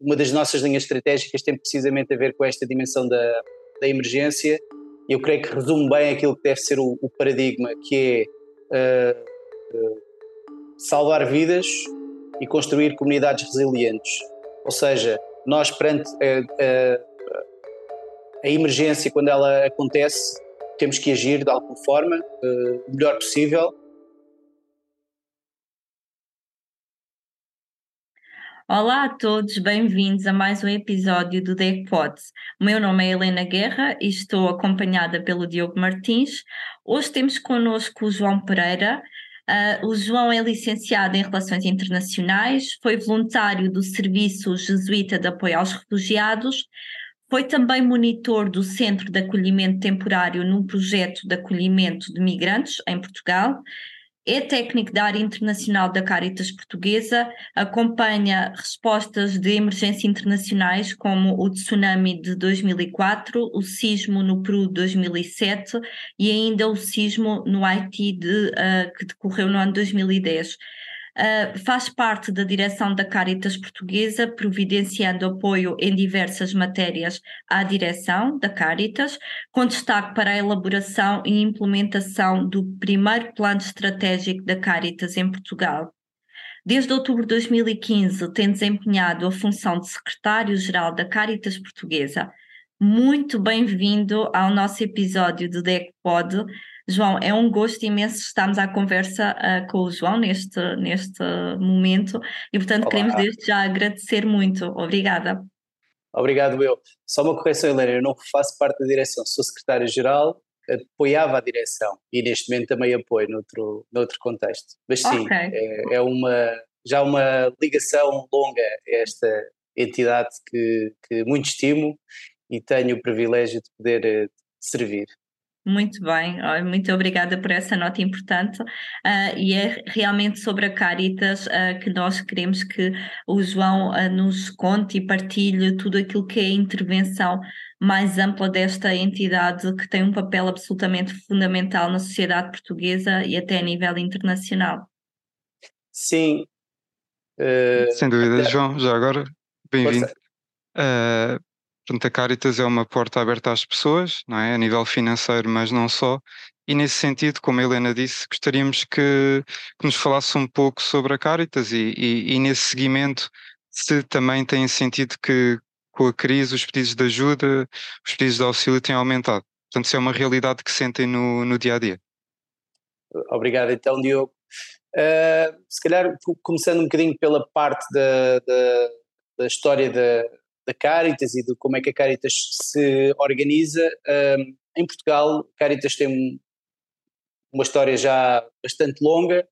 uma das nossas linhas estratégicas tem precisamente a ver com esta dimensão da, da emergência. Eu creio que resume bem aquilo que deve ser o, o paradigma, que é uh, uh, salvar vidas e construir comunidades resilientes. Ou seja, nós perante a, a, a emergência, quando ela acontece, temos que agir de alguma forma, uh, o melhor possível, Olá a todos, bem-vindos a mais um episódio do DECPODS. O meu nome é Helena Guerra e estou acompanhada pelo Diogo Martins. Hoje temos connosco o João Pereira. Uh, o João é licenciado em Relações Internacionais, foi voluntário do Serviço Jesuíta de Apoio aos Refugiados, foi também monitor do Centro de Acolhimento Temporário num projeto de acolhimento de migrantes em Portugal é técnico da área internacional da Caritas Portuguesa, acompanha respostas de emergência internacionais como o tsunami de 2004, o sismo no Peru de 2007 e ainda o sismo no Haiti de, uh, que decorreu no ano 2010. Uh, faz parte da direção da Caritas Portuguesa, providenciando apoio em diversas matérias à direção da Caritas, com destaque para a elaboração e implementação do primeiro plano estratégico da Caritas em Portugal. Desde outubro de 2015 tem desempenhado a função de secretário-geral da Caritas Portuguesa. Muito bem-vindo ao nosso episódio do DECPOD. João, é um gosto imenso estarmos à conversa uh, com o João neste, neste momento e, portanto, Olá. queremos desde já agradecer muito. Obrigada. Obrigado, eu. Só uma correção, Helena, eu não faço parte da direção, sou secretário-geral, apoiava a direção e neste momento também apoio noutro, noutro contexto. Mas sim, okay. é, é, uma, já uma ligação longa a esta entidade que, que muito estimo e tenho o privilégio de poder eh, servir. Muito bem, muito obrigada por essa nota importante. Uh, e é realmente sobre a Caritas uh, que nós queremos que o João uh, nos conte e partilhe tudo aquilo que é a intervenção mais ampla desta entidade que tem um papel absolutamente fundamental na sociedade portuguesa e até a nível internacional. Sim. Sem dúvida, até... João, já agora, bem-vindo. Portanto, a Caritas é uma porta aberta às pessoas, não é? A nível financeiro, mas não só. E nesse sentido, como a Helena disse, gostaríamos que, que nos falasse um pouco sobre a Caritas e, e, e, nesse seguimento, se também tem sentido que com a crise os pedidos de ajuda, os pedidos de auxílio têm aumentado. Portanto, se é uma realidade que sentem no, no dia a dia. Obrigado, então, Diogo. Uh, se calhar, começando um bocadinho pela parte da, da, da história da da Caritas e de como é que a Caritas se organiza. Um, em Portugal, Caritas tem uma história já bastante longa,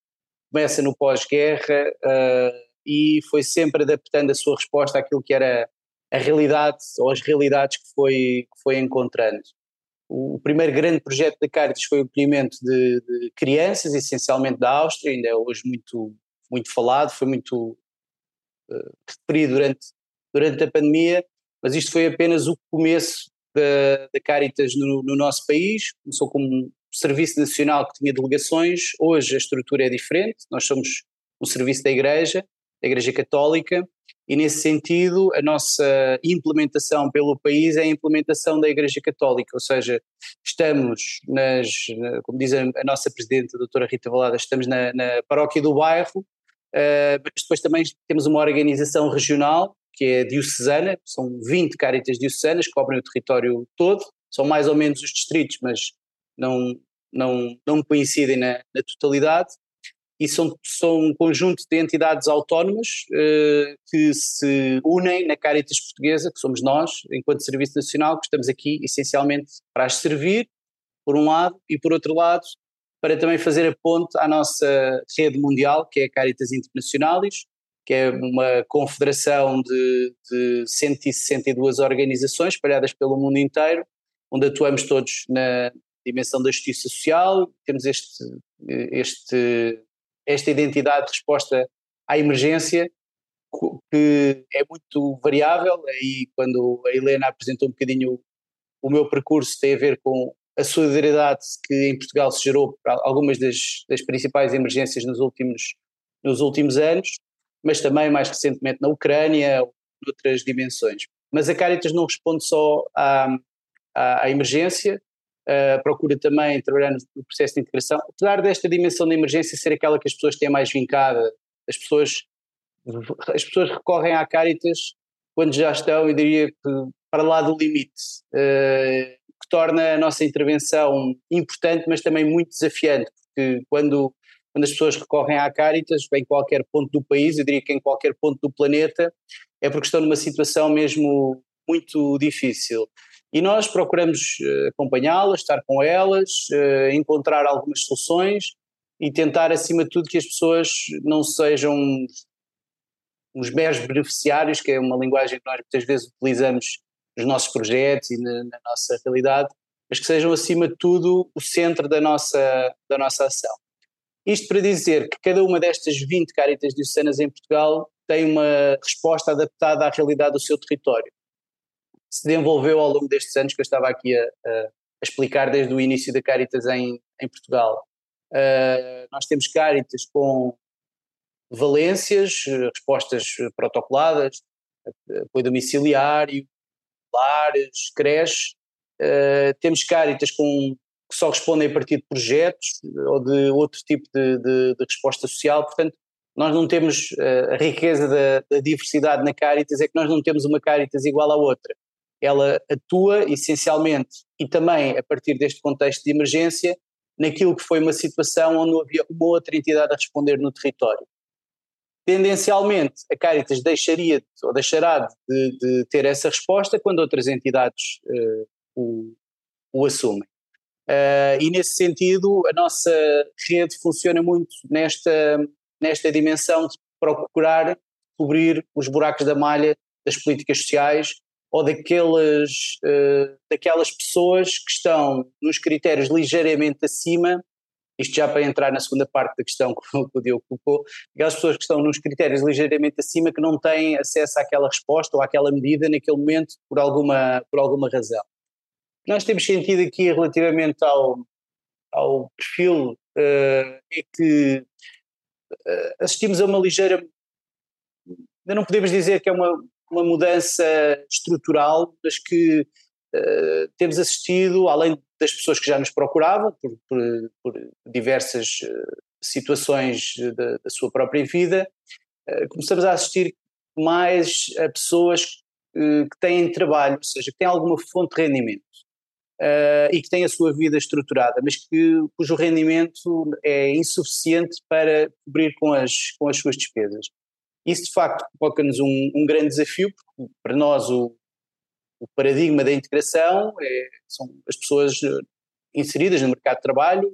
começa no pós-guerra uh, e foi sempre adaptando a sua resposta àquilo que era a realidade ou as realidades que foi, que foi encontrando. O, primeiro grande projeto da Caritas foi o acolhimento de, de, crianças, essencialmente da Áustria, ainda é hoje muito, muito falado, foi muito uh, referido durante durante a pandemia, mas isto foi apenas o começo da, da Caritas no, no, nosso país. Começou como um serviço nacional que tinha delegações, hoje a estrutura é diferente, nós somos um serviço da Igreja, da Igreja Católica, e nesse sentido a nossa implementação pelo país é a implementação da Igreja Católica, ou seja, estamos nas, como diz a, nossa Presidente, a doutora Rita Valada, estamos na, na paróquia do bairro, uh, mas depois também temos uma organização regional que é diocesana, são 20 caritas diocesanas cobrem o território todo, são mais ou menos os distritos, mas não, não, não coincidem na, na totalidade, e são, são um conjunto de entidades autónomas uh, que se unem na Caritas Portuguesa, que somos nós, enquanto Serviço Nacional, que estamos aqui essencialmente para as servir, por um lado, e por outro lado, para também fazer a ponte à nossa rede mundial, que é a Caritas Internacionalis, que é uma confederação de, de 162 organizações espalhadas pelo mundo inteiro, onde atuamos todos na dimensão da justiça social, temos este, este, esta identidade de resposta à emergência, que é muito variável, aí quando a Helena apresentou um bocadinho o meu percurso tem a ver com a solidariedade que em Portugal se gerou para algumas das, das principais emergências nos últimos, nos últimos anos, mas também mais recentemente na Ucrânia, noutras dimensões. Mas a Caritas não responde só à, à, à emergência, uh, procura também trabalhar no, processo de integração, apesar desta dimensão da emergência ser aquela que as pessoas têm mais vincada, as pessoas, as pessoas recorrem à Caritas quando já estão, eu diria que para lá do limite, uh, que torna a nossa intervenção importante, mas também muito desafiante, porque quando, quando as pessoas recorrem à Caritas, em qualquer ponto do país, eu diria que em qualquer ponto do planeta, é porque estão numa situação mesmo muito difícil. E nós procuramos eh, acompanhá-las, estar com elas, eh, encontrar algumas soluções e tentar, acima de tudo, que as pessoas não sejam uns meros beneficiários, que é uma linguagem que nós muitas vezes utilizamos nos nossos projetos e na, na nossa realidade, mas que sejam, acima de tudo, o centro da nossa, da nossa ação. Isto para dizer que cada uma destas 20 Caritas diocesanas em Portugal tem uma resposta adaptada à realidade do seu território se desenvolveu ao longo destes anos que eu estava aqui a, a explicar desde o início da Caritas em, em Portugal. Uh, nós temos Caritas com valências, respostas protocoladas, apoio domiciliário, lares, creches. Uh, temos Caritas com, que só respondem a partir de projetos ou de outro tipo de, de, de resposta social, portanto, nós não temos uh, a riqueza da, da, diversidade na Caritas, é que nós não temos uma Caritas igual à outra ela atua essencialmente e também a partir deste contexto de emergência naquilo que foi uma situação onde não havia uma outra entidade a responder no território. Tendencialmente, a Caritas deixaria ou deixará de, de ter essa resposta quando outras entidades uh, o, o, assumem. Uh, e nesse sentido, a nossa rede funciona muito nesta, nesta dimensão de procurar cobrir os buracos da malha das políticas sociais ou daquelas, uh, daquelas pessoas que estão nos critérios ligeiramente acima, isto já para entrar na segunda parte da questão que o Diogo colocou, aquelas pessoas que estão nos critérios ligeiramente acima que não têm acesso àquela resposta ou àquela medida naquele momento por alguma, por alguma razão. Nós temos sentido aqui relativamente ao, ao perfil uh, é que uh, assistimos a uma ligeira ainda não podemos dizer que é uma, uma mudança estrutural, mas que uh, temos assistido, além das pessoas que já nos procuravam por, por, por diversas situações da, da, sua própria vida, começamos a assistir mais a pessoas que têm trabalho, ou seja, que têm alguma fonte de rendimento. Uh, e que têm a sua vida estruturada, mas que, cujo rendimento é insuficiente para cobrir com as, com as suas despesas. Isso de facto coloca-nos um, um, grande desafio, porque para nós o, o paradigma da integração é, são as pessoas eh, inseridas no mercado de trabalho,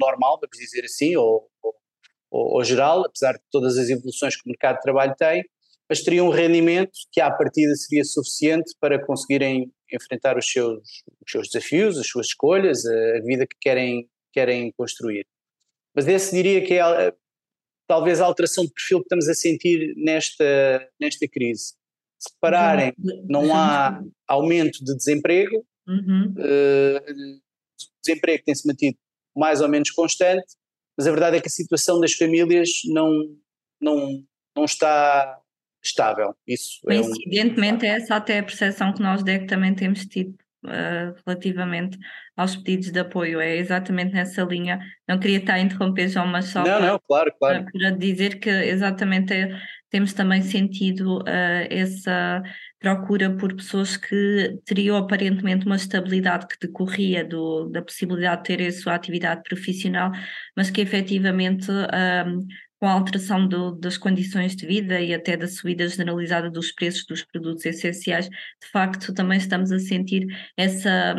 normal, vamos dizer assim, ou, ou, ou, geral, apesar de todas as evoluções que o mercado de trabalho tem, mas teriam um rendimento que à partida seria suficiente para conseguirem enfrentar os seus, os seus desafios, as suas escolhas, a, vida que querem, querem construir. Mas esse diria que é talvez a alteração de perfil que estamos a sentir nesta, nesta crise. Se repararem, não há aumento de desemprego, uhum. uh, o desemprego tem-se mantido mais ou menos constante, mas a verdade é que a situação das famílias não, não, não está estável. Isso Coincidentemente, é, um... é essa até a percepção que nós DEC também temos tido uh, relativamente aos pedidos de apoio. É exatamente nessa linha. Não queria estar a interromper, João, mas só não, para, não, claro, claro. para dizer que exatamente é, temos também sentido uh, essa procura por pessoas que teriam aparentemente uma estabilidade que decorria do, da possibilidade de ter a sua atividade profissional, mas que efetivamente um, com a alteração do, das condições de vida e até da subida generalizada dos preços dos produtos essenciais, de facto também estamos a sentir essa,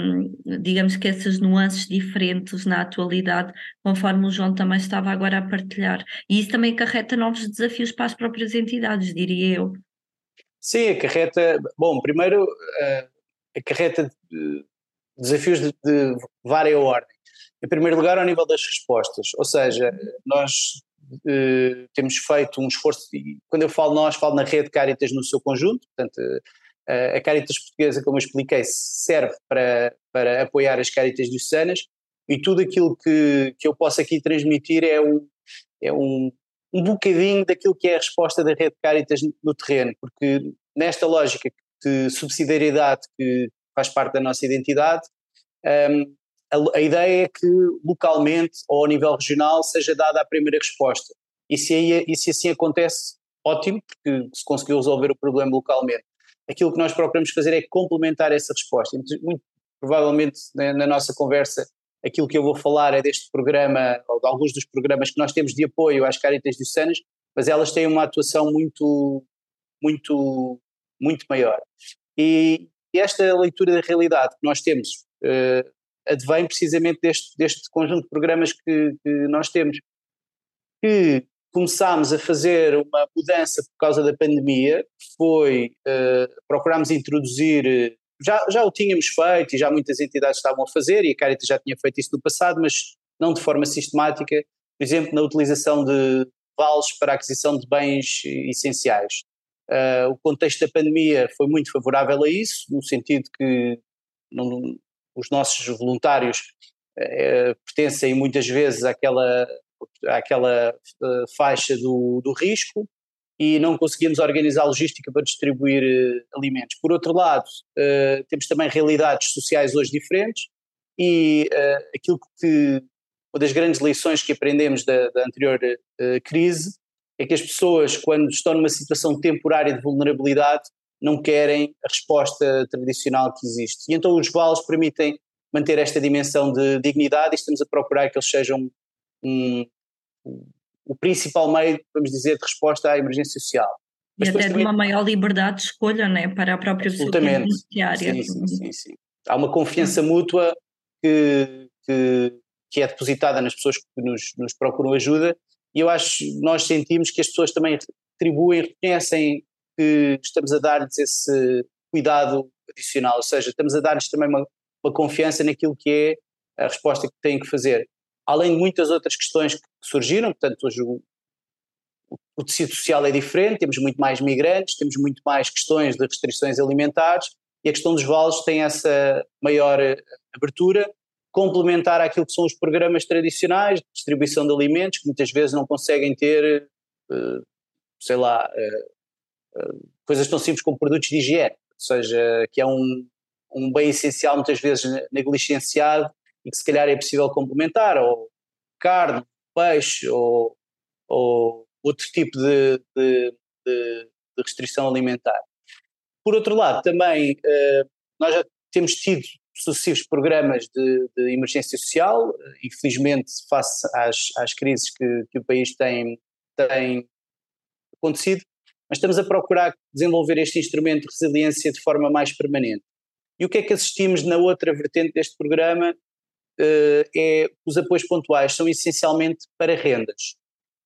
digamos que essas nuances diferentes na atualidade, conforme o João também estava agora a partilhar. E isso também acarreta novos desafios para as próprias entidades, diria eu. Sim, acarreta, bom, primeiro uh, acarreta desafios de, de várias ordem. Em primeiro lugar, ao nível das respostas, ou seja, nós eh, temos feito um esforço, e quando eu falo nós, falo na rede Caritas no seu conjunto, portanto, uh, a Caritas Portuguesa, como eu expliquei, serve para, para apoiar as Caritas diocesanas e tudo aquilo que, que eu posso aqui transmitir é um, é um, um bocadinho daquilo que é a resposta da rede Caritas no terreno, porque nesta lógica de subsidiariedade que faz parte da nossa identidade, um, a, a, ideia é que localmente ou a nível regional seja dada a primeira resposta. E se, aí, e se assim acontece, ótimo, porque se conseguiu resolver o problema localmente. Aquilo que nós procuramos fazer é complementar essa resposta. Muito, provavelmente na, na, nossa conversa, aquilo que eu vou falar é deste programa, ou de alguns dos programas que nós temos de apoio às Caritas Diocesanas, mas elas têm uma atuação muito, muito, muito maior. E esta leitura da realidade que nós temos uh, advém precisamente deste, deste conjunto de programas que, que nós temos, que começámos a fazer uma mudança por causa da pandemia, foi uh, procurámos introduzir, já, já o tínhamos feito e já muitas entidades estavam a fazer, e a Caritas já tinha feito isso no passado, mas não de forma sistemática, por exemplo, na utilização de vales para a aquisição de bens essenciais. Uh, o contexto da pandemia foi muito favorável a isso, no sentido que não, os nossos voluntários uh, pertencem muitas vezes àquela àquela uh, faixa do, do risco e não conseguimos organizar a logística para distribuir uh, alimentos. Por outro lado, temos também realidades sociais hoje diferentes e aquilo que uma das grandes lições que aprendemos da, da anterior crise é que as pessoas, quando estão numa situação temporária de vulnerabilidade, não querem a resposta tradicional que existe. E então os vales permitem manter esta dimensão de dignidade e estamos a procurar que eles sejam um, o principal meio, vamos dizer, de resposta à emergência social. Mas e até de uma maior liberdade de escolha né, para a própria Absolutamente. beneficiária. Sim, sim, sim, sim, Há uma confiança mútua que, que, que, é depositada nas pessoas que nos, nos procuram ajuda e eu acho, nós sentimos que as pessoas também retribuem, reconhecem que estamos a dar-lhes esse cuidado adicional, ou seja, estamos a dar-lhes também uma, uma confiança naquilo que é a resposta que têm que fazer. Além de muitas outras questões que surgiram, portanto, hoje o, o tecido social é diferente, temos muito mais migrantes, temos muito mais questões de restrições alimentares e a questão dos vales tem essa maior eh, abertura, complementar àquilo que são os programas tradicionais de distribuição de alimentos, que muitas vezes não conseguem ter, eh, sei lá, eh, coisas tão simples como produtos de higiene, ou seja, que é um, um bem essencial muitas vezes negligenciado e que se calhar é possível complementar, ou carne, peixe, ou, ou outro tipo de, de, de, de restrição alimentar. Por outro lado, também uh, nós já temos tido sucessivos programas de, de, emergência social, infelizmente face às, às crises que, que o país tem, tem acontecido, mas estamos a procurar desenvolver este instrumento de resiliência de forma mais permanente. E o que é que assistimos na outra vertente deste programa? uh, é os apoios pontuais são essencialmente para rendas.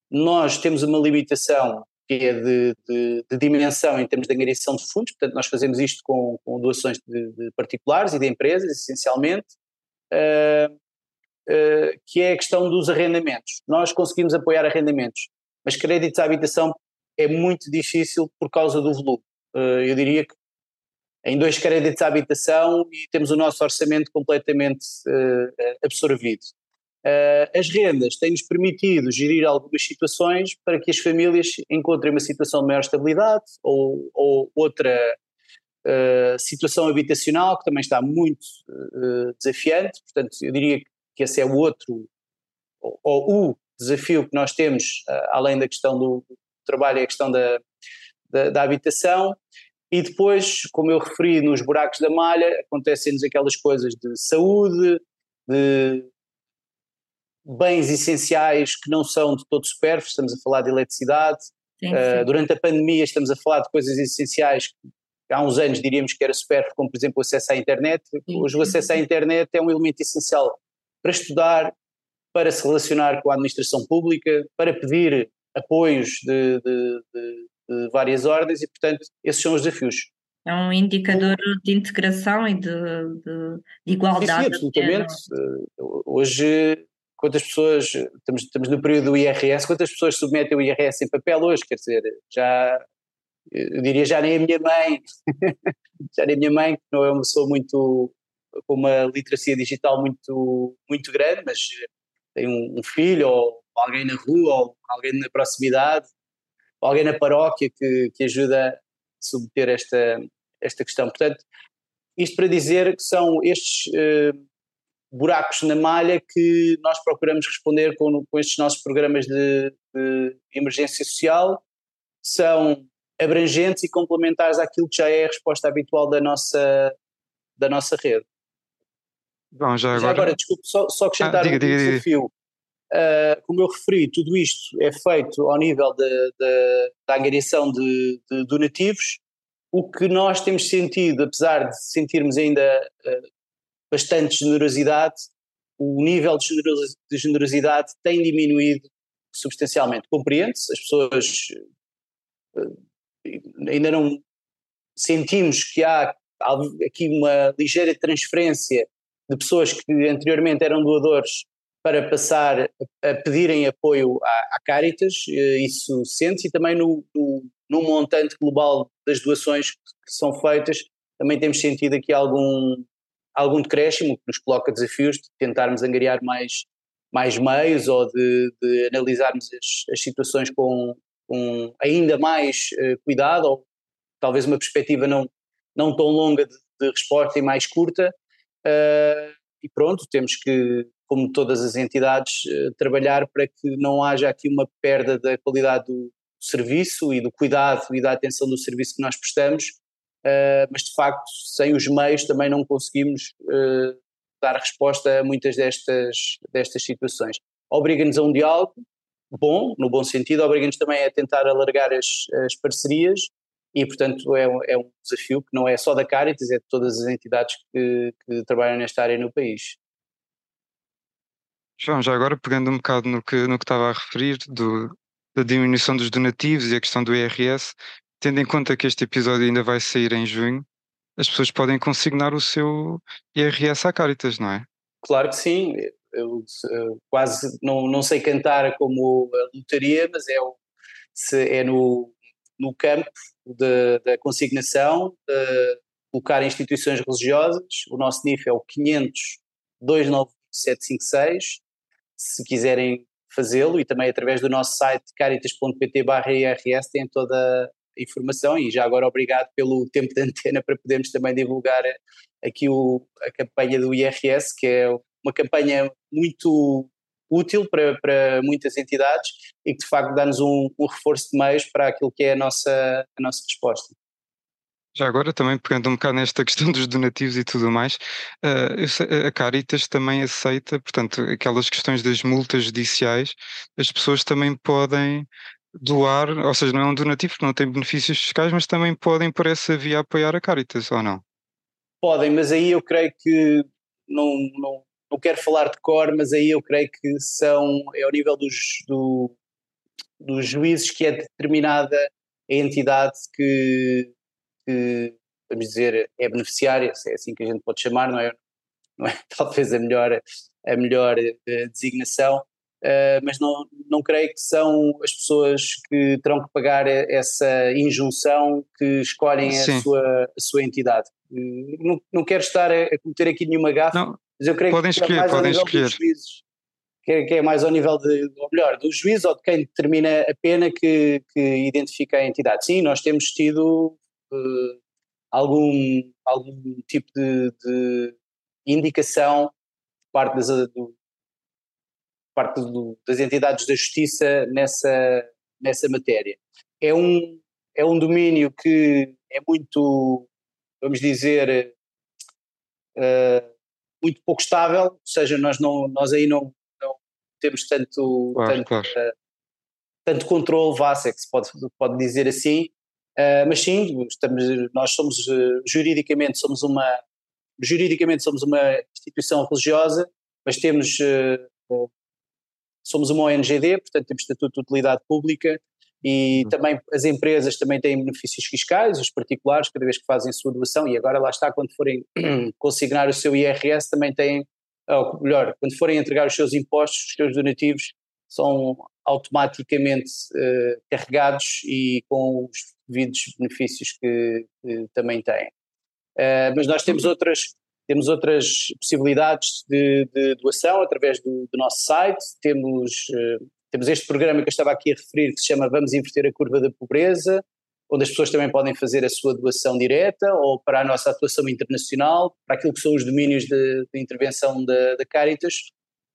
Nós temos uma limitação que é de, de, de dimensão em termos de angariação de fundos, portanto nós fazemos isto com, com doações de, de, particulares e de empresas, essencialmente, uh, uh, que é a questão dos arrendamentos. Nós conseguimos apoiar arrendamentos, mas créditos à habitação é muito difícil por causa do volume. eu diria que em dois créditos à habitação e temos o nosso orçamento completamente uh, absorvido. Uh, as rendas têm-nos permitido gerir algumas situações para que as famílias encontrem uma situação de maior estabilidade ou, ou outra situação habitacional que também está muito desafiante, portanto eu diria que esse é o outro, ou, ou o desafio que nós temos, além da questão do trabalho, é a questão da, da, da habitação, e depois, como eu referi, nos buracos da malha, acontecem-nos aquelas coisas de saúde, de bens essenciais que não são de todo supérfluos, estamos a falar de eletricidade. Sim, uh, durante a pandemia estamos a falar de coisas essenciais que há uns anos diríamos que era supérfluo, como por exemplo o acesso à internet. Hoje o acesso à internet é um elemento essencial para estudar, para se relacionar com a administração pública, para pedir apoios de, de, de de várias ordens e, portanto, esses são os desafios. É um indicador de integração e de, de, de igualdade. Sim, absolutamente. É? Hoje, quantas pessoas, estamos, estamos no período do IRS, quantas pessoas submetem o IRS em papel hoje? Quer dizer, já, eu diria já nem a minha mãe, já nem a minha mãe, que não é uma pessoa muito, com uma literacia digital muito, muito grande, mas tem um, um filho ou alguém na rua ou alguém na proximidade alguém na paróquia que, que ajuda submeter esta, esta questão. Portanto, isto para dizer que são estes uh, buracos na malha que nós procuramos responder com, com estes nossos programas de, de, emergência social, são abrangentes e complementares àquilo que já é a resposta habitual da nossa, da nossa rede. Bom, já agora, já agora desculpe, só, só acrescentar ah, diga, um diga, desafio. Uh, como eu referi, tudo isto é feito ao nível de, de, da angariação de, de, donativos. O que nós temos sentido, apesar de sentirmos ainda uh, bastante generosidade, o nível de generosidade tem diminuído substancialmente. Compreende-se, as pessoas uh, ainda não sentimos que há aqui uma ligeira transferência de pessoas que anteriormente eram doadores para passar a pedirem apoio à, à Caritas, eh, isso sente-se, e também no, no, no, montante global das doações que são feitas, também temos sentido aqui algum, algum decréscimo, que nos coloca desafios de tentarmos angariar mais, mais meios ou de, de analisarmos as, as situações com, com, ainda mais uh, cuidado, ou talvez uma perspectiva não, não tão longa de, de resposta e mais curta. Uh, e pronto, temos que como todas as entidades, eh, trabalhar para que não haja aqui uma perda da qualidade do serviço e do cuidado e da atenção do serviço que nós prestamos, eh, mas de facto, sem os meios também não conseguimos eh, dar resposta a muitas destas, destas situações. Obriga-nos a um diálogo bom, no bom sentido, obriga-nos também a tentar alargar as, as parcerias e, portanto, é um, é um desafio que não é só da Caritas, é de todas as entidades que, que trabalham nesta área no país. João, já agora pegando um bocado no que, no que estava a referir, do, da diminuição dos donativos e a questão do IRS, tendo em conta que este episódio ainda vai sair em junho, as pessoas podem consignar o seu IRS à Caritas, não é? Claro que sim. Eu, eu quase não, não sei cantar como a lotaria, mas é, o, é no, no campo da consignação, de colocar instituições religiosas. O nosso NIF é o 500 29756 se quiserem fazê-lo e também através do nosso site caritas.pt/irs têm toda a informação e já agora obrigado pelo tempo de antena para podermos também divulgar aqui o, a campanha do IRS, que é uma campanha muito útil para, para muitas entidades e que de facto dá-nos um, um reforço de meios para aquilo que é a nossa, a nossa resposta. Já agora, também pegando um bocado nesta questão dos donativos e tudo mais, uh, a Caritas também aceita, portanto, aquelas questões das multas judiciais, as pessoas também podem doar, ou seja, não é um donativo não tem benefícios fiscais, mas também podem por essa via apoiar a Caritas, ou não? Podem, mas aí eu creio que não, não, não quero falar de cor, mas aí eu creio que são, é ao nível dos, do, dos juízes que é determinada a entidade que que, vamos dizer, é beneficiária, se é assim que a gente pode chamar, não é, não é talvez a melhor, a melhor uh, designação, uh, mas não, não creio que são as pessoas que terão que pagar essa injunção que escolhem a sua, a sua entidade. Uh, não, não quero estar a, a cometer aqui nenhuma gafa, não, mas eu creio podem que é escolher, mais podem escolher. É, que é, mais ao nível de, ou melhor, do juiz ou de quem determina a pena que, que identifica a entidade. Sim, nós temos tido uh, algum, algum tipo de, de indicação parte das, do, parte do, das entidades da justiça nessa, nessa matéria. É um, é um domínio que é muito, vamos dizer, uh, muito pouco estável, ou seja, nós, não, nós aí não, não temos tanto, claro, tanto, claro. Uh, tanto controle, vá, se é que se pode, pode dizer assim, Uh, mas sim, estamos, nós somos uh, juridicamente somos uma juridicamente somos uma instituição religiosa, mas temos uh, somos uma ONGD, portanto temos estatuto de utilidade pública e uhum. também as empresas também têm benefícios fiscais, os particulares cada vez que fazem a sua doação e agora lá está quando forem consignar o seu IRS também têm, ou melhor, quando forem entregar os seus impostos, os seus donativos são automaticamente carregados e com os devidos benefícios que, também têm. Uh, mas nós temos outras, temos outras possibilidades de, de doação através do, do, nosso site, temos, uh, temos este programa que eu estava aqui a referir que se chama Vamos Inverter a Curva da Pobreza, onde as pessoas também podem fazer a sua doação direta ou para a nossa atuação internacional, para aquilo que são os domínios de, de intervenção da, da Caritas.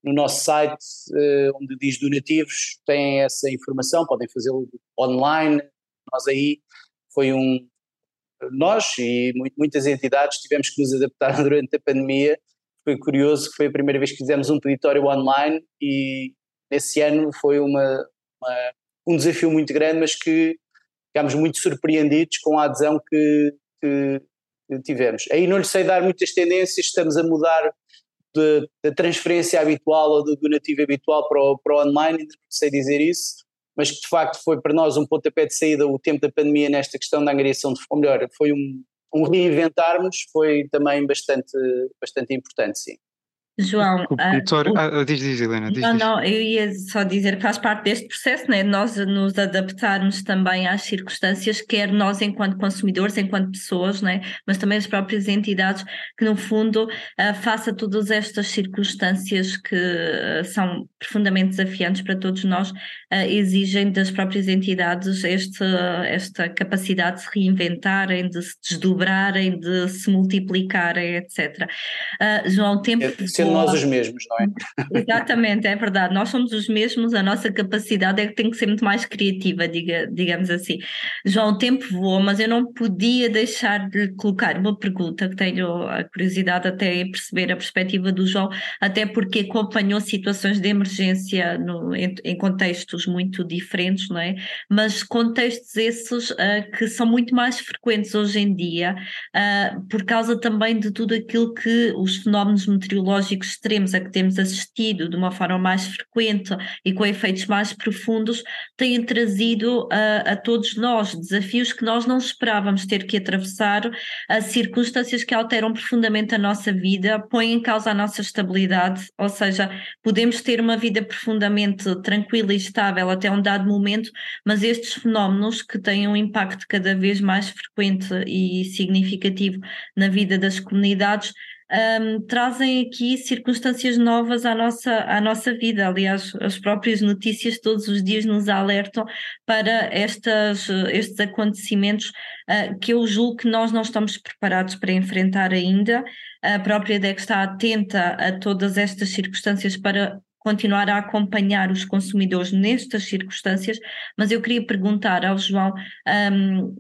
No nosso site, uh, onde diz donativos, tem essa informação, podem fazê-lo online. Nós aí foi um. Nós e muitas entidades tivemos que nos adaptar durante a pandemia. Foi curioso que foi a primeira vez que fizemos um peditório online e nesse ano foi uma, uma um desafio muito grande, mas que ficámos muito surpreendidos com a adesão que, que, tivemos. Aí não lhe sei dar muitas tendências, estamos a mudar da transferência habitual ou do donativo habitual para o, para o online, ainda não sei dizer isso, mas que de facto foi para nós um pontapé de saída o tempo da pandemia nesta questão da angariação de ou melhor, foi um, um reinventarmos, foi também bastante, bastante importante, sim. João, o Vitória, ah, ah, diz, diz, Helena. Diz, não, diz. não, eu ia só dizer que faz parte deste processo, né? nós nos adaptarmos também às circunstâncias, quer nós enquanto consumidores, enquanto pessoas, né? mas também as próprias entidades, que no fundo, uh, face a todas estas circunstâncias que uh, são profundamente desafiantes para todos nós, uh, exigem das próprias entidades este, esta capacidade de se reinventarem, de se desdobrarem, de se multiplicarem, etc. João, tempo. É, sendo nós os mesmos, não é? Exatamente, é verdade. Nós somos os mesmos, a nossa capacidade é que tem que ser muito mais criativa, diga, digamos assim. João, o tempo voou, mas eu não podia deixar de colocar uma pergunta que tenho a curiosidade até em perceber a perspectiva do João, até porque acompanhou situações de emergência no, em, em, contextos muito diferentes, não é? Mas contextos esses uh, que são muito mais frequentes hoje em dia, uh, por causa também de tudo aquilo que os fenómenos meteorológicos extremos a que temos assistido de uma forma mais frequente e com efeitos mais profundos têm trazido a, a todos nós desafios que nós não esperávamos ter que atravessar, a circunstâncias que alteram profundamente a nossa vida, põem em causa a nossa estabilidade, ou seja, podemos ter uma vida profundamente tranquila e estável até um dado momento, mas estes fenómenos que têm um impacto cada vez mais frequente e significativo na vida das comunidades um, trazem aqui circunstâncias novas à nossa, à nossa vida. Aliás, as próprias notícias todos os dias nos alertam para estas, estes acontecimentos uh, que eu julgo que nós não estamos preparados para enfrentar ainda. A própria DEC está atenta a todas estas circunstâncias para continuar a acompanhar os consumidores nestas circunstâncias, mas eu queria perguntar ao João, um,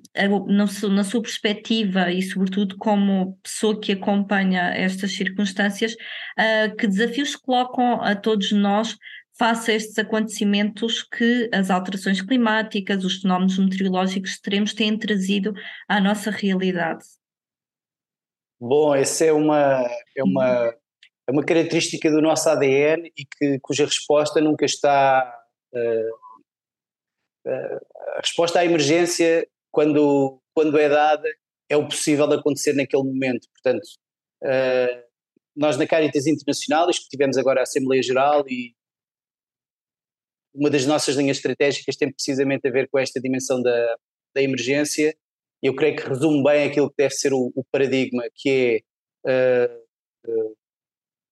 na, sua, perspectiva e, sobretudo, como pessoa que acompanha estas circunstâncias, uh, que desafios colocam a todos nós face a estes acontecimentos que as alterações climáticas, os fenómenos meteorológicos extremos têm trazido à nossa realidade? Bom, essa é uma, é uma é uma característica do nosso ADN e que, cuja resposta nunca está. Uh, uh, a resposta à emergência, quando, quando é dada, é o possível de acontecer naquele momento. Portanto, uh, nós na Caritas Internacionais, que tivemos agora a Assembleia Geral e uma das nossas linhas estratégicas tem precisamente a ver com esta dimensão da, da emergência. Eu creio que resume bem aquilo que deve ser o, o paradigma, que é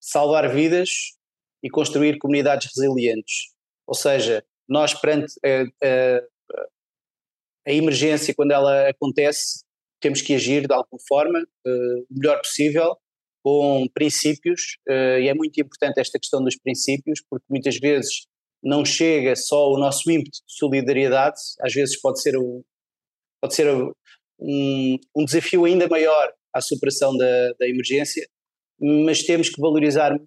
salvar vidas e construir comunidades resilientes. Ou seja, nós perante a, a, a emergência, quando ela acontece, temos que agir de alguma forma, uh, melhor possível, com princípios, uh, e é muito importante esta questão dos princípios, porque muitas vezes não chega só o nosso ímpeto de solidariedade, às vezes pode ser, um, pode ser um, um desafio ainda maior à superação da, da emergência, mas temos que valorizar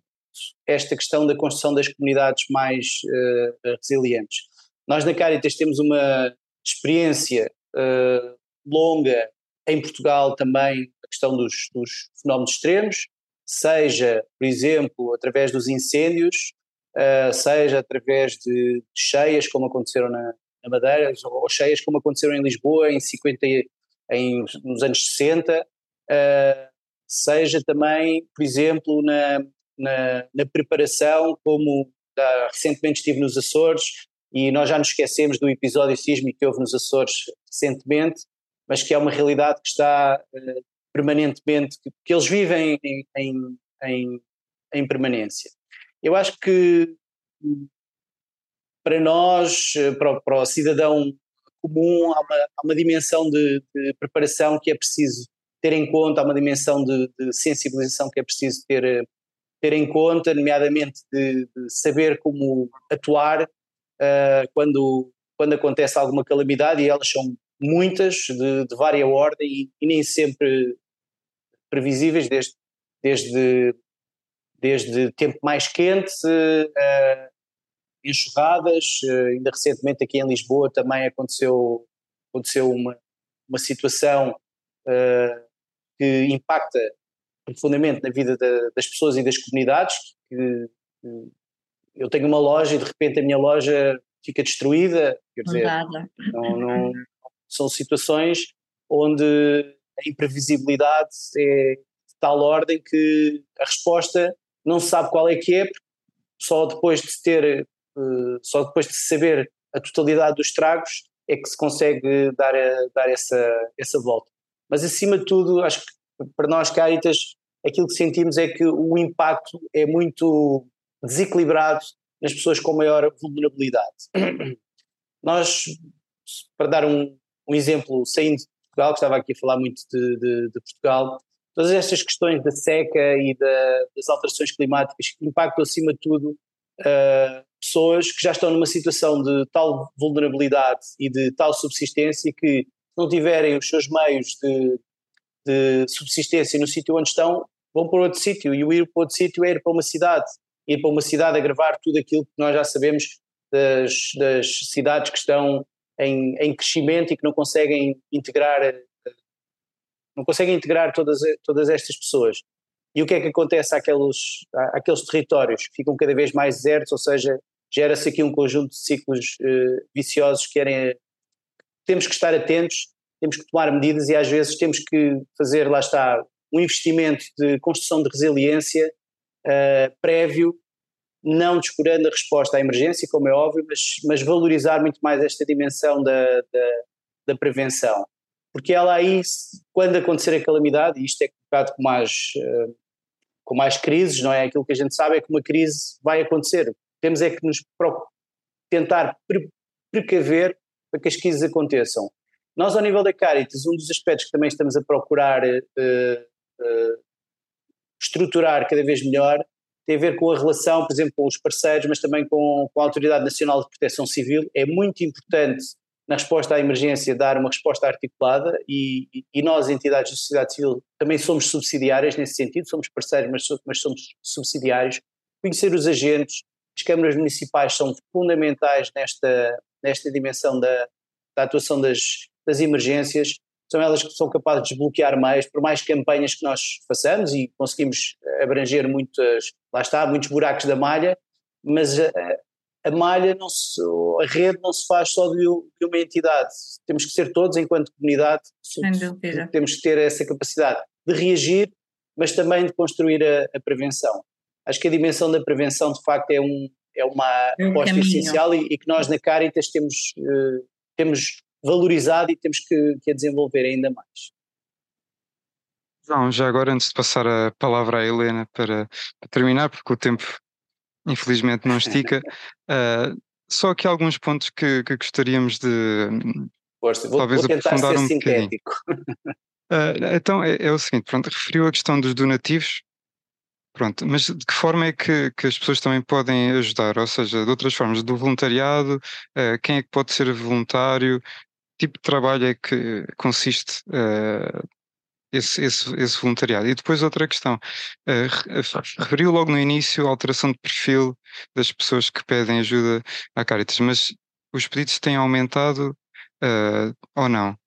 esta questão da construção das comunidades mais uh, resilientes. Nós na Caritas temos uma experiência uh, longa em Portugal também a questão dos, dos, fenómenos extremos, seja, por exemplo, através dos incêndios, uh, seja através de, de, cheias, como aconteceram na, na Madeira, ou cheias como aconteceram em Lisboa em 50, em, nos anos 60, uh, seja também, por exemplo, na, na, na preparação, como recentemente estive nos Açores e nós já nos esquecemos do episódio sísmico que houve nos Açores recentemente, mas que é uma realidade que está uh, permanentemente, que, que, eles vivem em, em, em, em permanência. Eu acho que para nós, para, para o cidadão comum, há uma, há uma dimensão de, de, preparação que é preciso ter em conta, há uma dimensão de, de sensibilização que é preciso ter, ter em conta, nomeadamente de, de saber como atuar uh, quando, quando acontece alguma calamidade, e elas são muitas, de, de vária ordem e, e, nem sempre previsíveis, desde, desde, desde tempo mais quente, uh, enxurradas, uh, ainda recentemente aqui em Lisboa também aconteceu, aconteceu uma, uma situação que impacta profundamente na vida da, das pessoas e das comunidades. Que, que, eu tenho uma loja e de repente a minha loja fica destruída. Quer dizer, não, não, são situações onde a imprevisibilidade é de tal ordem que a resposta não se sabe qual é que é, só depois de ter, eh, só depois de saber a totalidade dos estragos é que se consegue dar, a, dar essa, essa volta. Mas acima de tudo, acho que para nós Caritas, aquilo que sentimos é que o impacto é muito desequilibrado nas pessoas com maior vulnerabilidade. Nós, para dar um, um exemplo, saindo de Portugal, que estava aqui a falar muito de, de, de Portugal, todas estas questões da seca e da, das alterações climáticas que impactam acima de tudo uh, pessoas que já estão numa situação de tal vulnerabilidade e de tal subsistência que não tiverem os seus meios de, de subsistência no sítio onde estão, vão para outro sítio. E o ir para outro sítio é ir para uma cidade. Ir para uma cidade a gravar tudo aquilo que nós já sabemos das, das cidades que estão em, em, crescimento e que não conseguem integrar não conseguem integrar todas, todas estas pessoas. E o que é que acontece àqueles, àqueles territórios ficam cada vez mais desertos, ou seja, gera-se aqui um conjunto de ciclos uh, viciosos que querem, temos que estar atentos temos que tomar medidas e às vezes temos que fazer, lá está, um investimento de construção de resiliência uh, prévio, não descurando a resposta à emergência, como é óbvio, mas, mas valorizar muito mais esta dimensão da, da, da prevenção. Porque ela aí, quando acontecer a calamidade, e isto é colocado com mais, uh, com mais crises, não é? Aquilo que a gente sabe é que uma crise vai acontecer. Temos é que nos tentar pre precaver para que as crises aconteçam. Nós, ao nível da Caritas, um dos aspectos que também estamos a procurar uh, uh, estruturar cada vez melhor tem a ver com a relação, por exemplo, com os parceiros, mas também com, com a Autoridade Nacional de Proteção Civil. É muito importante, na resposta à emergência, dar uma resposta articulada e, e nós, entidades da sociedade civil, também somos subsidiárias nesse sentido, somos parceiros, mas, mas somos subsidiários. Conhecer os agentes, as câmaras municipais são fundamentais nesta, nesta dimensão da, da atuação das, das emergências, são elas que são capazes de desbloquear mais, por mais campanhas que nós façamos e conseguimos abranger muitas, lá está, muitos buracos da malha, mas a, a malha, não se, a rede não se faz só de, de, uma entidade, temos que ser todos enquanto comunidade, temos que ter essa capacidade de reagir, mas também de construir a, a prevenção. Acho que a dimensão da prevenção de facto é, um, é uma é um aposta essencial e, e, que nós na Caritas temos, uh, temos valorizado e temos que, que a desenvolver ainda mais. João, já agora antes de passar a palavra à Helena para, para terminar, porque o tempo infelizmente não estica, uh, só aqui alguns pontos que, que gostaríamos de vou, talvez vou aprofundar um sintético. Uh, então é, é, o seguinte, pronto, referiu a questão dos donativos, pronto, mas de que forma é que, que as pessoas também podem ajudar? Ou seja, de outras formas, do voluntariado, uh, quem é que pode ser voluntário, tipo de trabalho é que consiste uh, esse, esse, esse, voluntariado? E depois outra questão, uh, referiu logo no início a alteração de perfil das pessoas que pedem ajuda à Caritas, mas os pedidos têm aumentado ou não?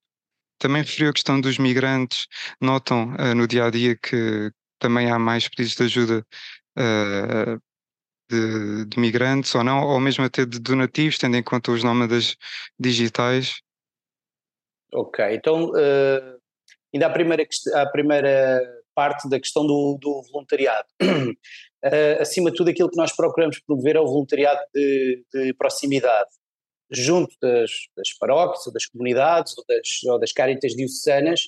Também referiu a questão dos migrantes, notam no dia a dia que também há mais pedidos de ajuda de, de, migrantes ou não, ou mesmo até de donativos, tendo em conta os nómadas digitais. Ok, então uh, ainda a primeira, a primeira parte da questão do, do voluntariado. Uh, acima de tudo, aquilo que nós procuramos promover é o voluntariado de, de proximidade, junto das, das, paróquias, ou das comunidades, ou das, ou das caritas diocesanas.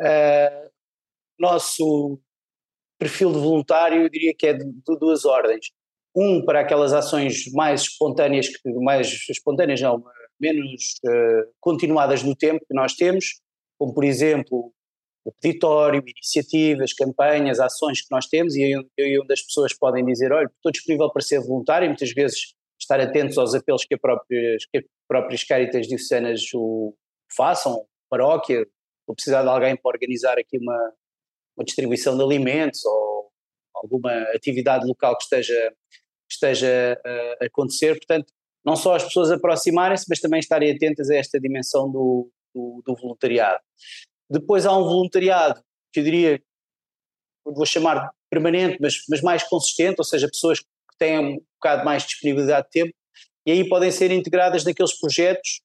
Uh, nosso perfil de voluntário, eu diria que é de, de, duas ordens. Um para aquelas ações mais espontâneas, que mais espontâneas não, menos uh, continuadas no tempo que nós temos, como por exemplo o peditório, iniciativas, campanhas, ações que nós temos, e eu, eu onde as pessoas podem dizer: olha, estou disponível para ser voluntário, e muitas vezes estar atentos aos apelos que, próprias, que as próprias Caritas Diocesanas o façam, paróquia, ou precisar de alguém para organizar aqui uma, uma distribuição de alimentos ou alguma atividade local que esteja, esteja a acontecer. Portanto, não só as pessoas aproximarem-se, mas também estarem atentas a esta dimensão do, do, do, voluntariado. Depois há um voluntariado que eu diria, vou chamar permanente, mas, mas mais consistente, ou seja, pessoas que têm um bocado mais disponibilidade de tempo, e aí podem ser integradas naqueles projetos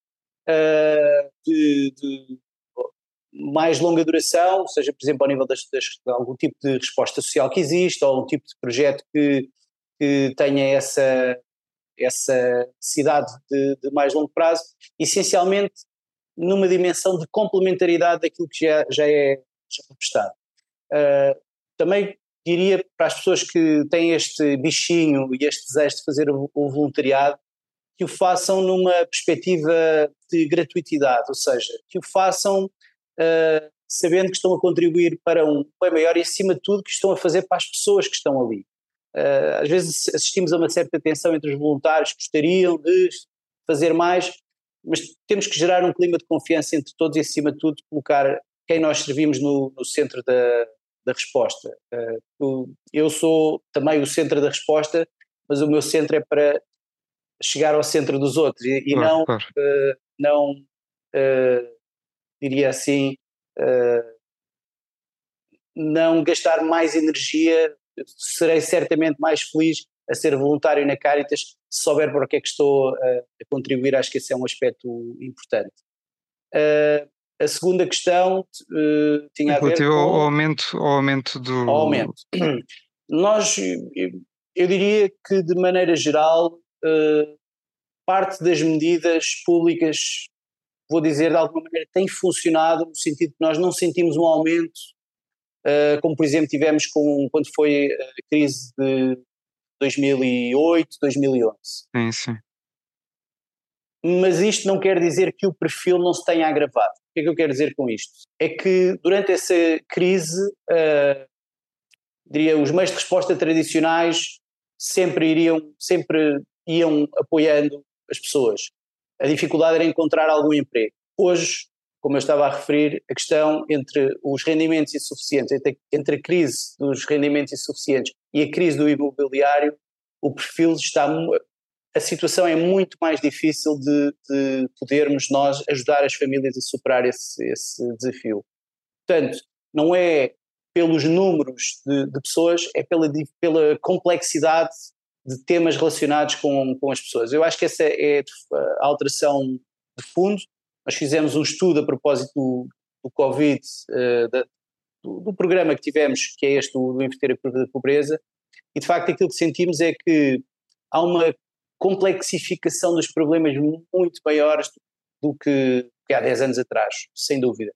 uh, de, de, mais longa duração, seja, por exemplo, ao nível das, das, de algum tipo de resposta social que existe, ou um tipo de projeto que, que tenha essa, essa necessidade de, de, mais longo prazo, essencialmente numa dimensão de complementaridade daquilo que já, já é é prestado. Uh, também diria para as pessoas que têm este bichinho e este desejo de fazer o, o voluntariado, que o façam numa perspectiva de gratuitidade, ou seja, que o façam uh, sabendo que estão a contribuir para um bem maior e, acima de tudo, que estão a fazer para as pessoas que estão ali. Uh, às vezes assistimos a uma certa tensão entre os voluntários que gostariam de fazer mais, mas temos que gerar um clima de confiança entre todos e, acima de tudo, colocar quem nós servimos no, no centro da, da resposta. Uh, eu sou também o centro da resposta, mas o meu centro é para chegar ao centro dos outros e, e não, uh, não uh, diria assim, não gastar mais energia. Serei certamente mais feliz a ser voluntário na Caritas se souber para o que é que estou a, a contribuir. Acho que esse é um aspecto importante. Uh, a segunda questão tinha a ver com... ao aumento, ao aumento do... Ao aumento. Nós, eu, diria que de maneira geral, parte das medidas públicas, vou dizer de alguma maneira, tem funcionado no sentido que nós não sentimos um aumento, uh, como por exemplo tivemos com, quando foi a crise de 2008, 2011. Sim, sim. Mas isto não quer dizer que o perfil não se tenha agravado. O que é que eu quero dizer com isto? É que durante essa crise, uh, diria, os meios de resposta tradicionais sempre iriam, sempre iam apoiando as pessoas. A dificuldade era encontrar algum emprego. Hoje, como eu estava a referir, a questão entre os rendimentos insuficientes, entre, entre a crise dos rendimentos insuficientes e a crise do imobiliário, o perfil está. A situação é muito mais difícil de, de podermos nós ajudar as famílias a superar esse, esse desafio. Portanto, não é pelos números de, de pessoas, é pela, pela complexidade de temas relacionados com, com as pessoas. Eu acho que essa é a alteração de fundo. Nós fizemos um estudo a propósito do, do Covid, uh, da, do, do, programa que tivemos, que é este do, do Inverter a Curva da Pobreza, e de facto aquilo que sentimos é que há uma complexificação dos problemas muito maiores do, do que, que, há 10 anos atrás, sem dúvida.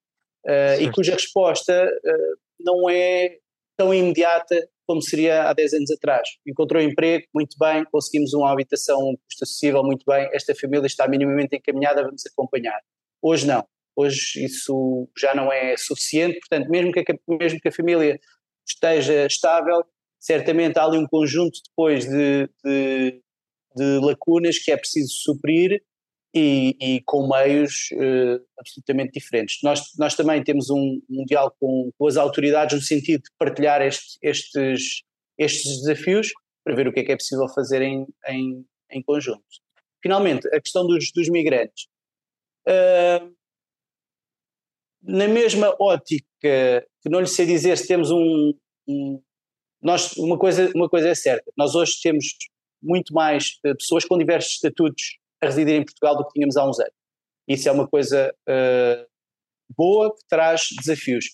Uh, e cuja resposta uh, não é tão imediata como seria há 10 anos atrás. Encontrou emprego, muito bem, conseguimos uma habitação um custo acessível, muito bem, esta família está minimamente encaminhada, vamos acompanhar. Hoje não, hoje isso já não é suficiente, portanto, mesmo que a, mesmo que a família esteja estável, certamente há ali um conjunto depois de, de, de lacunas que é preciso suprir e, e com meios uh, absolutamente diferentes. Nós, nós também temos um, um diálogo com, com, as autoridades no sentido de partilhar este, estes, estes desafios para ver o que é que é possível fazer em, em, em conjunto. Finalmente, a questão dos, dos migrantes. Uh, na mesma ótica, que não lhe sei dizer se temos um, um, nós, uma coisa, uma coisa é certa, nós hoje temos muito mais uh, pessoas com diversos estatutos a residir em Portugal do que tínhamos há uns anos. Isso é uma coisa uh, boa que traz desafios.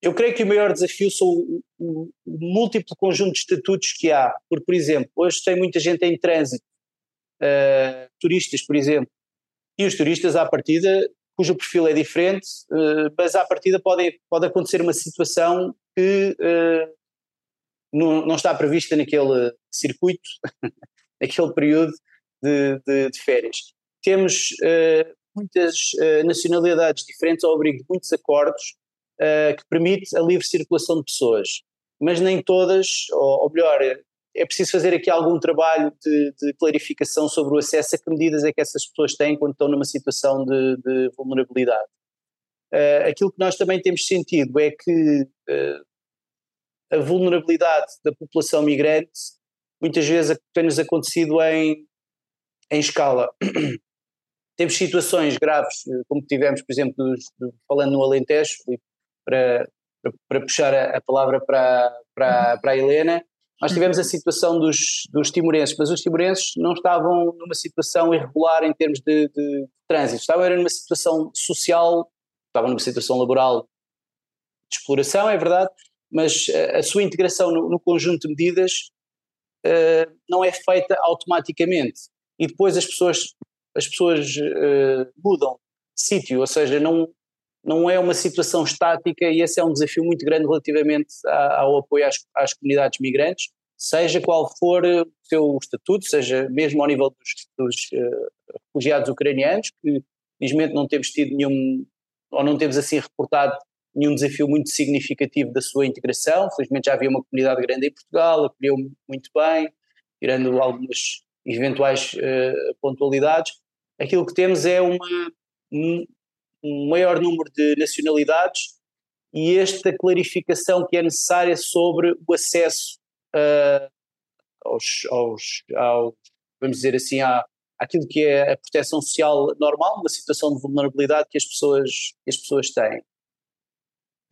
Eu creio que o maior desafio são o, o, o, múltiplo conjunto de estatutos que há. Porque, por exemplo, hoje tem muita gente em trânsito, uh, turistas, por exemplo, e os turistas à partida, cujo perfil é diferente, uh, mas à partida pode, pode acontecer uma situação que uh, não, não está prevista naquele circuito, naquele período de, de, de férias. temos uh, muitas uh, nacionalidades diferentes ao abrigo de muitos acordos uh, que permite a livre circulação de pessoas, mas nem todas, ou, ou melhor, é preciso fazer aqui algum trabalho de, de, clarificação sobre o acesso a que medidas é que essas pessoas têm quando estão numa situação de, de vulnerabilidade. Uh, aquilo que nós também temos sentido é que uh, a vulnerabilidade da população migrante muitas vezes tem-nos acontecido em, em escala. temos situações graves, eh, como tivemos, por exemplo, falando no Alentejo, para, para, para puxar a, a, palavra para, para, para a Helena, nós tivemos a situação dos, dos timorenses, mas os timorenses não estavam numa situação irregular em termos de, de trânsito, estavam numa situação social, estavam numa situação laboral de exploração, é verdade, mas a, a sua integração no, no, conjunto de medidas uh, não é feita automaticamente. E depois as pessoas, as pessoas uh, mudam de sítio, ou seja, não, não é uma situação estática e esse é um desafio muito grande relativamente ao apoio às, às comunidades migrantes, seja qual for o seu estatuto, seja mesmo ao nível dos, dos uh, refugiados ucranianos, que felizmente não temos tido nenhum, ou não temos assim reportado nenhum desafio muito significativo da sua integração, felizmente já havia uma comunidade grande em Portugal, acolheu muito bem, tirando algumas eventuais uh, pontualidades, aquilo que temos é uma, um maior número de nacionalidades e esta clarificação que é necessária sobre o acesso uh, aos, aos, vamos dizer assim, à, àquilo que é a proteção social normal, uma situação de vulnerabilidade que as pessoas, que as pessoas têm.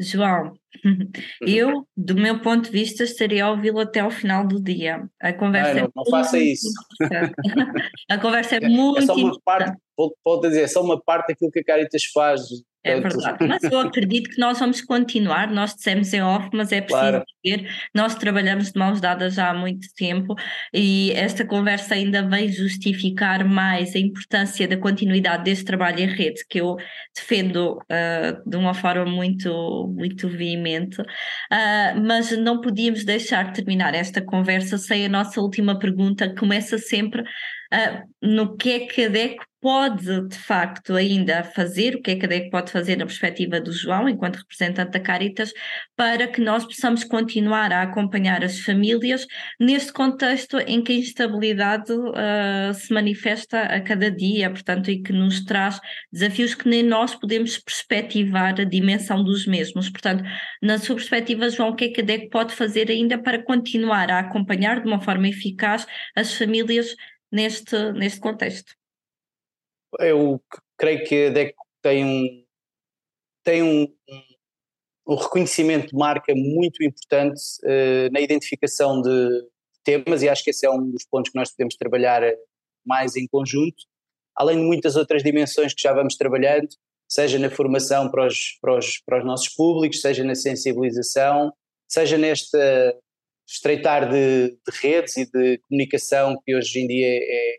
João, uhum. eu, do meu ponto de vista, estaria a ouvi-lo até ao final do dia. A conversa não, é não faça isso. a conversa é, é muito. É só uma parte, vou, vou dizer, é só uma parte daquilo que a Caritas faz é verdade, mas eu acredito que nós vamos continuar, nós dissemos em off, mas é preciso claro. dizer, nós trabalhamos de mãos dadas já há muito tempo e esta conversa ainda vem justificar mais a importância da continuidade deste trabalho em rede, que eu defendo uh, de uma forma muito, muito veemente, uh, mas não podíamos deixar de terminar esta conversa sem a nossa última pergunta, que começa sempre uh, no que é que a DECO pode de facto ainda fazer, o que é que a DEC pode fazer na perspectiva do João, enquanto representante da Caritas, para que nós possamos continuar a acompanhar as famílias neste contexto em que a instabilidade uh, se manifesta a cada dia, portanto, e que nos traz desafios que nem nós podemos perspectivar a dimensão dos mesmos. Portanto, na sua perspectiva, João, o que é que a DEC pode fazer ainda para continuar a acompanhar de uma forma eficaz as famílias neste, neste contexto? Eu creio que a DEC tem um, tem um, um, reconhecimento de marca muito importante uh, na identificação de temas e acho que esse é um dos pontos que nós podemos trabalhar mais em conjunto, além de muitas outras dimensões que já vamos trabalhando, seja na formação para os, para os, para os nossos públicos, seja na sensibilização, seja neste estreitar de, de redes e de comunicação que hoje em dia é,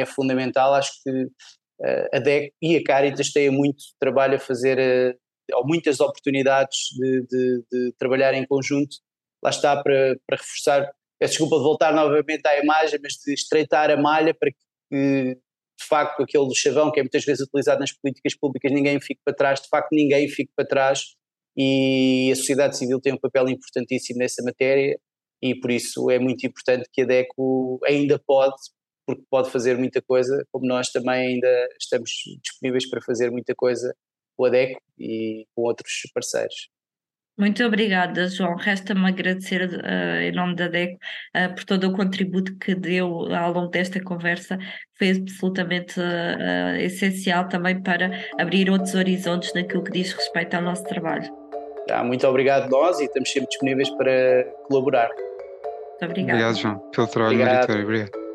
é fundamental. Acho que uh, a DEC e a Caritas têm muito trabalho a fazer, uh, ou muitas oportunidades de, de, de, trabalhar em conjunto. Lá está para, para reforçar, peço desculpa de voltar novamente à imagem, mas de estreitar a malha para que de facto aquele chavão que é muitas vezes utilizado nas políticas públicas, ninguém fique para trás, de facto ninguém fique para trás e a sociedade civil tem um papel importantíssimo nessa matéria e por isso é muito importante que a DECO ainda pode, porque pode fazer muita coisa, como nós também ainda estamos disponíveis para fazer muita coisa com a DECO e com outros parceiros. Muito obrigada, João. Resta-me agradecer uh, em nome da DECO uh, por todo o contributo que deu ao longo desta conversa, foi absolutamente uh, essencial também para abrir outros horizontes naquilo que diz respeito ao nosso trabalho. Tá, muito obrigado nós e estamos sempre disponíveis para colaborar. Muito obrigada. Obrigado, João, pelo trabalho obrigado. Obrigado.